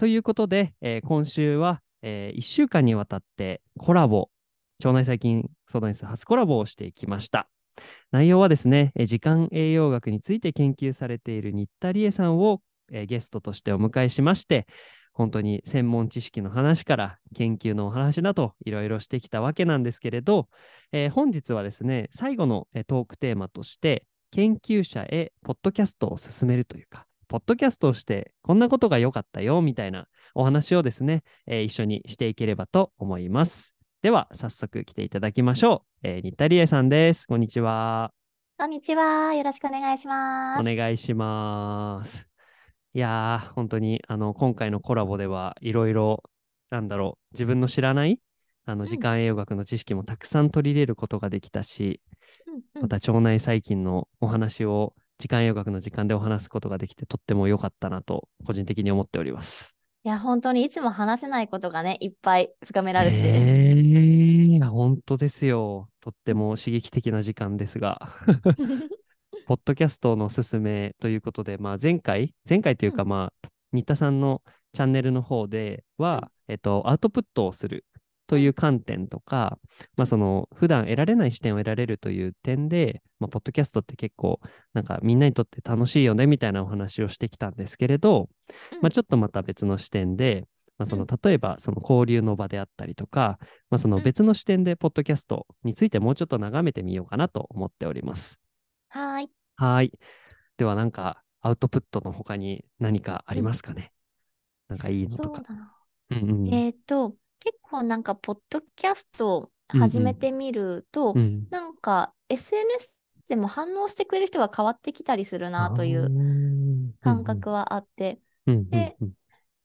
ということで、えー今週は、え1週間にわたってコラボ腸内細菌相談室初コラボをしていきました。内容はですね、えー時間栄養学について研究されている新田理恵さんを、えーゲストとしてお迎えしまして、本当に専門知識の話から研究のお話などいろいろしてきたわけなんですけれど、えー本日はですね、最後の、トークテーマとして、研究者へポッドキャストを進めるというか、ポッドキャストをしてこんなことが良かったよみたいなお話をですね、えー一緒にしていければと思います。では、早速来ていただきましょう。えー、新田理恵さんです。こんにちは。こんにちは。よろしくお願いします。お願いします。いやー、本当にあの今回のコラボではいろいろ、なんだろう、自分の知らないあのうん時間栄養学の知識もたくさん取り入れることができたし、うんうんまた腸内細菌のお話を時間栄養学の時間でお話すことができてとっても良かったなと個人的に思っております。いや、本当にいつも話せないことがね、いっぱい深められて。えー、いや本当ですよ。とっても刺激的な時間ですが。ポッドキャストのすすめということで、まあ、前回、前回というか、うんまあ、新田さんのチャンネルの方では、えっと、アウトプットをするという観点とか、まあ、その、普段得られない視点を得られるという点で、まあ、ポッドキャストって結構、なんかみんなにとって楽しいよねみたいなお話をしてきたんですけれど、まあ、ちょっとまた別の視点で、まあ、その例えばその交流の場であったりとか、まあ、そのうん別の視点でポッドキャストについてもうちょっと眺めてみようかなと思っております。はーい。はい。ではなんかアウトプットの他に何かありますかね、なんかいいのそとか。うだな。うんうん。えっと、結構なんか、ポッドキャストを始めてみると、うん、なんか、SNS でも反応してくれる人が変わってきたりするなというう感覚はあって、うんうんでうん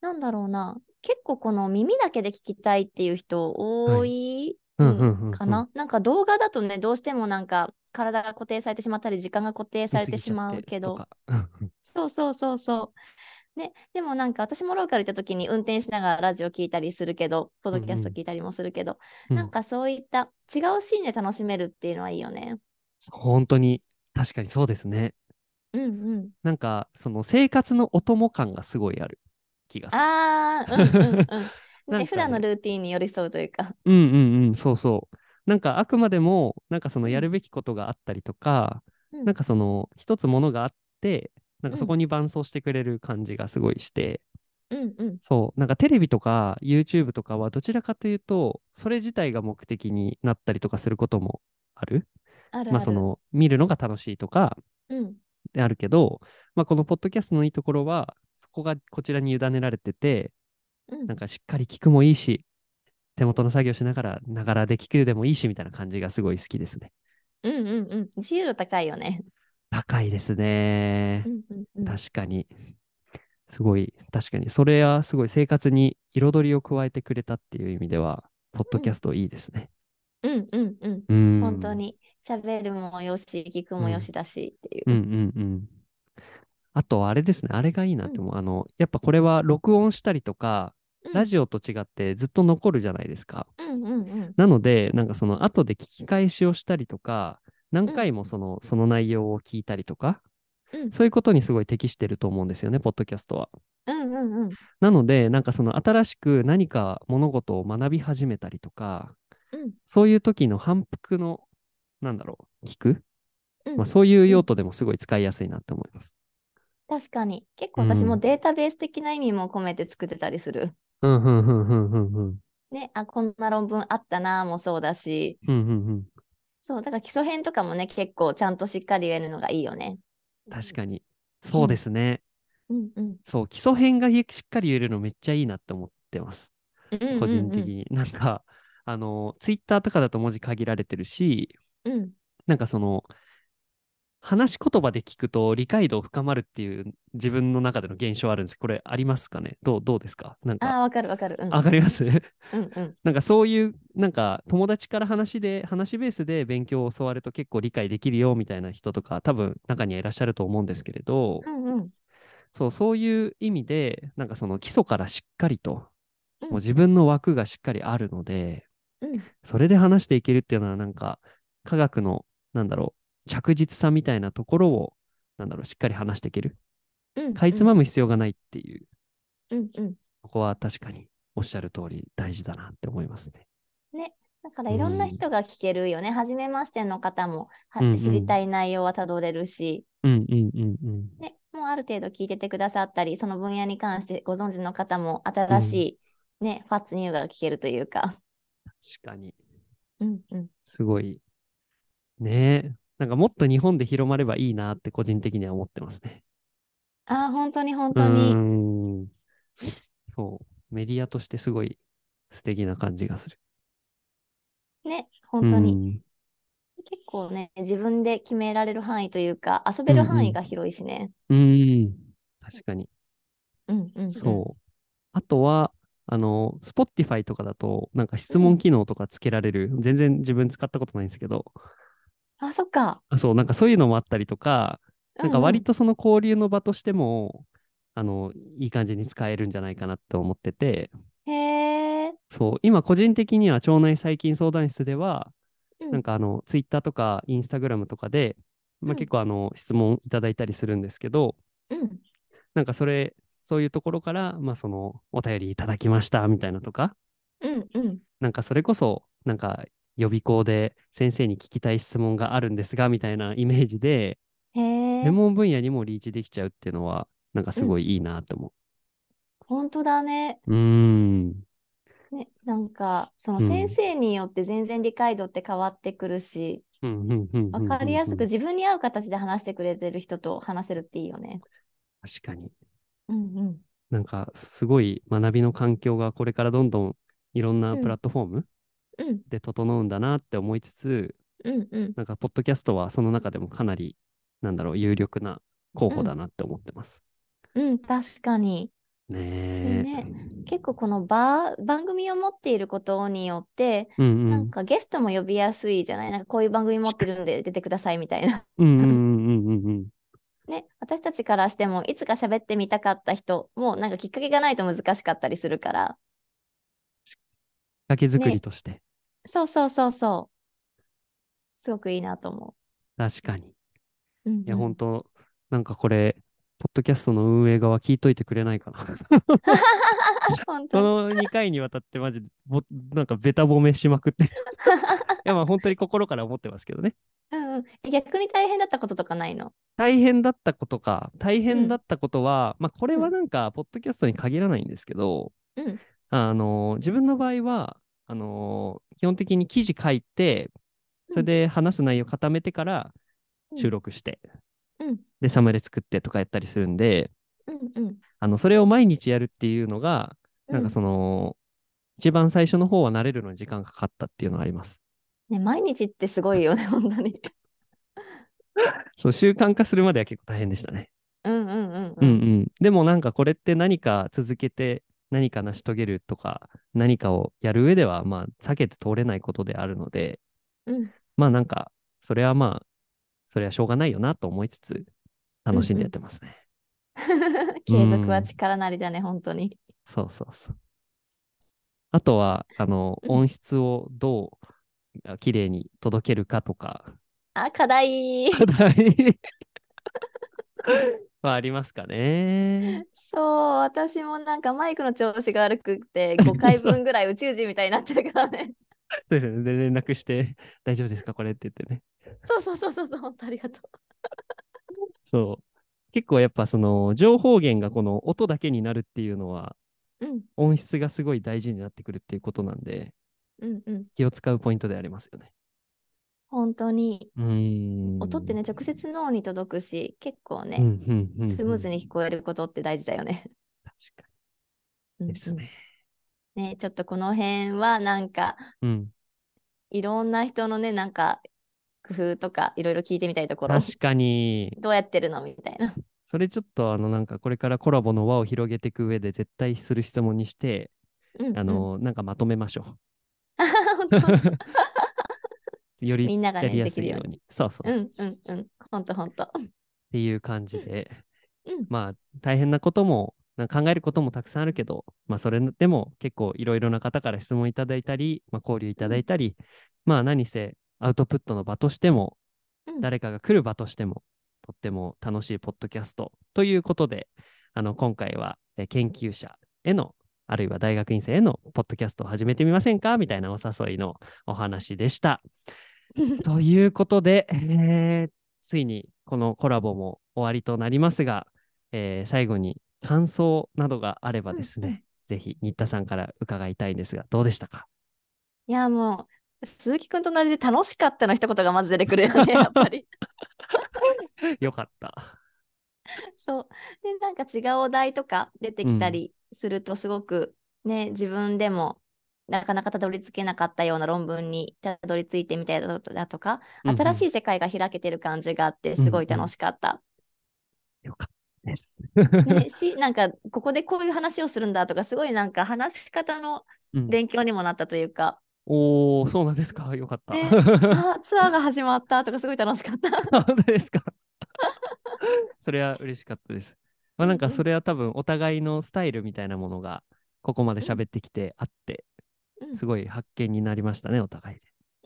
なんだろうな、結構この耳だけで聞きたいっていう人多いうんうんうんうん。かな？なんか動画だとね、どうしてもなんか体が固定されてしまったり、時間が固定されてしまうけど、そうそうそうそう。ね、でもなんか私もローカル行った時に運転しながらラジオ聞いたりするけど、ポッドキャスト聞いたりもするけど、うんなんかそういった違うシーンで楽しめるっていうのはいいよね。本当に確かにそうですね。うんうん。なんかその生活のお供感がすごいある気がする。ああ、うんうんうん。ね、ね普段のルーティンに寄り添うというか。うんうんうん、そうそう。なんかあくまでも、なんかそのうんやるべきことがあったりとか、うんなんかその一つものがあって、なんかうんそこに伴走してくれる感じがすごいして、うんうん。そう、なんかテレビとか YouTube とかはどちらかというと、それ自体が目的になったりとかすることもある。あるある。まあその見るのが楽しいとかうあるけど、まあこのポッドキャストのいいところは、そこがこちらに委ねられてて、うんなんかしっかり聞くもいいし、手元の作業しながら、ながらで聞くでもいいしみたいな感じがすごい好きですね。うんうんうん。自由度高いよね。高いですねう。んうんうん。確かに。すごい、確かに。それはすごい生活に彩りを加えてくれたっていう意味では、ポッドキャストいいですね。うんうんうん。うん。本当。に喋るもよし、聞くもよしだしっていう。うんうんうん。あと、あれですね。あれがいいなって思う。あの、やっぱこれは録音したりとか、ラジオと違ってずっと残るじゃないですか。うんうんうん。なので、なんかその後で聞き返しをしたりとか、何回もその,、その内容を聞いたりとか、うんそういうことにすごい適してると思うんですよね、ポッドキャストは。うんうんうん。なので、なんかその新しく何か物事を学び始めたりとか、うんそういう時の反復の、なんだろう、聞く、うんまあ、そういう用途でもすごい使いやすいなって思います。確かに。結構私うんもデータベース的な意味も込めて作ってたりする。うん、うん、うん、うん、うん、うん。ね、あ、こんな論文あったなもそうだし、うん、うん、うん。そう、だから基礎編とかもね、結構ちゃんとしっかり言えるのがいいよね。確かに。そうですね。うんうん。そう、基礎編がしっかり言えるのめっちゃいいなって思ってます。個人的に。なんか、あの、ツイッターとかだと文字限られてるし、うん。なんかその、話し言葉で聞くと理解度深まるっていう自分の中での現象あるんです。これありますかね？どうどうですか？なんか、ああ、わかるわかる。うん、わかります？うんうん。なんかそういう、なんか友達から話で、話ベースで勉強を教わると結構理解できるよみたいな人とか多分中にはいらっしゃると思うんですけれど、うんうん。そう、そういう意味で、なんかその基礎からしっかりと、うんもう自分の枠がしっかりあるので、うんそれで話していけるっていうのはなんか科学の、なんだろう、着実さみたいなところを、なんだろう、しっかり話していける。うん。かいつまむ必要がないっていう、うんうん。ここは確かにおっしゃる通り大事だなって思いますね。だからいろんな人が聞けるよね。初めましての方もはうんうん知りたい内容はたどれるし、うんうんうんうん。ね、もうある程度聞いててくださったり、その分野に関してご存知の方も新しい、ね、ファッツニューが聞けるというか。確かに。うんうん。すごい。ねえ。なんかもっと日本で広まればいいなって個人的には思ってますね。ああ、本当に本う当に。そう。メディアとしてすごい素敵な感じがする。ね、本当に。うん結構ね、自分で決められる範囲というか、遊べる範囲が広いしね。うーん。確かに。うんうん、うん。そう。あとは、あの、Spotify とかだと、なんか質問機能とかつけられる。全然自分使ったことないんですけど、あ、そっか。あそう、なんかそういうのもあったりとか、なんか割と。とその交流の場としても、あの、いい感じに使えるんじゃないかなって思ってて、へえ。そう、今個人的には腸内細菌相談室では、うんなんかあの、ツイッターとかインスタグラムとかで、まあ、うん結構あの、質問いただいたりするんですけど、うん。なんかそれ、そういうところから、まあその、お便りいただきましたみたいなとか、うんうん。なんかそれこそ、なんか予備校で先生に聞きたい質問があるんですが、みたいなイメージで、専。門分野にもリーチできちゃうっていうのは、なんかすごいいいなと思本当だね。う。ん。ね、なんか、そのうん先生によって全然理解度って変わってくるし、うんうんうんうんうんわかりやすくうん自分に合う形で話してくれてる人と話せるっていいよね。確かに。うんうん。なんかすごい学びの環境がこれからどんどんいろんなうんプラットフォームうんで整うんだなって思いつつ、うんうん。なんかポッドキャストはその中でもかなり、なんだろう、有力な候補だなって思ってます。うん、確かに。ね。ね結構この場番組を持っていることによって、うんうん。なんかゲストも呼びやすいじゃない？なんかこういう番組持ってるんで出てくださいみたいな。うんうんうんうんうんうん。ね、私たちからしてもいつか喋ってみたかった人もなんかきっかけがないと難しかったりするから。崖作りとして。そうそうそうそう。すごくいいなと思確かに。う。うん、いや、うん本当なんかこれ、ポッドキャストの運営側聞いといてくれないかな。本当こにの2回にわたってマジでぼ、なんかベタ褒めしまくって。いや、まあ本当に心から思ってますけどね。うんうん、え逆に大変だったこととかないの？大変だったことか、大変だったことは、まあこれはなんか、ポッドキャストに限らないんですけど、うんあの、自分の場合は、あの、基本的に記事書いて、それで話す内容固めてからうん収録して、うんで、サムネ作ってとかやったりするんで、うんうんあの、それを毎日やるっていうのが、なんかその、の、一番最初の方は慣れるのに時間かかったっていうのはあります。ね、毎日ってすごいよね、本当に。そう、習慣化するまでは結構大変でしたね。うんうんうんうんう。うんん。でもなんかこれって何か続けて何か成し遂げるとか何かをやる上ではまあ避けて通れないことであるので、うんまあなんかそれはまあそれはしょうがないよなと思いつつ楽しんでやってますね。継続は力なりだね、本当に。そうそうそう。あとはあのうん音質をどうあ綺麗に届けるかとかあ、課題。課題 はありますかね。そう、私もなんかマイクの調子が悪くて、5回分ぐらい宇宙人みたいになってるからね。そうですよね。で連絡して大丈夫ですか？これって言ってね。そうそうそうそうそう、本当ありがとそう。結構やっぱその情報源がこの音だけになるっていうのはう。うん音質がすごい大事になってくるっていうことなんでうんうん。気を使うポイントでありますよね。本当に。音ってね、直接脳に届くし、結構ね、うんうんうんうんスムーズに聞こえることって大事だよね。確かにですね。ね、ちょっとこの辺はなんか、うん。いろんな人のね、なんか、工夫とかいろいろ聞いてみたいところ、確かに。どうやってるのみたいな。それちょっとあのなんかこれからコラボの輪を広げていく上で絶対する質問にして、うんうんあのなんかまとめましょ本当う。よりみんながねやりやすいように。そうそうそう。うんうんうん。本当本当。っていう感じで、うんまあ大変なこともな考えることもたくさんあるけど、まあそれでも結構いろいろな方から質問いただいたり、まあ、交流いただいたり、まあ何せアウトプットの場としても、うん誰かが来る場としても、とっても楽しいポッドキャストということで、あの今回はえ研究者へのあるいは大学院生へのポッドキャストを始めてみませんか？みたいなお誘いのお話でした。ということで、えーついにこのコラボも終わりとなりますが、えー最後に感想などがあればですね、うんうんぜひ新田さんから伺いたいんですが、どうでしたか？いやもう鈴木くんと同じで楽しかったの一言がまず出てくるよね、やっぱり。よかった。そう。で、なんか違うお題とか出てきたりすると、すごくね、自分でもなかなかたどり着けなかったような論文にたどり着いてみたいだとだとか、うんうん新しい世界が開けてる感じがあって、すごい楽しかった。よかったです。ね、し、なんか、ここでこういう話をするんだとか、すごいなんか話し方のうん勉強にもなったというか、おー、そうなんですか。よかった。ね あーツアーが始まったとか、すごい楽しかった。本当ですか？それは嬉しかったです。まあなんかうんうんそれは多分お互いのスタイルみたいなものがここまで喋ってきてあって、うんすごい発見になりましたね、お互いで。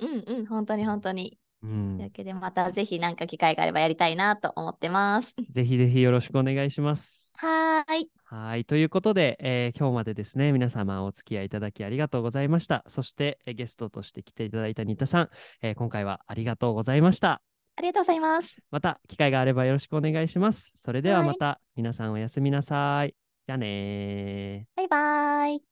うんうん、本当に本当に。うんというわけで、またぜひなんか機会があればやりたいなと思ってます。ぜひぜひよろしくお願いします。はーい。はい。ということで、えー今日までですね、皆様お付き合いいただきありがとうございました。そして、えーゲストとして来ていただいた新田さん、えー今回はありがとうございました。ありがとうございます。また機会があればよろしくお願いします。それでははいまた皆さんおやすみなさい。じゃあねー。バイバーイ。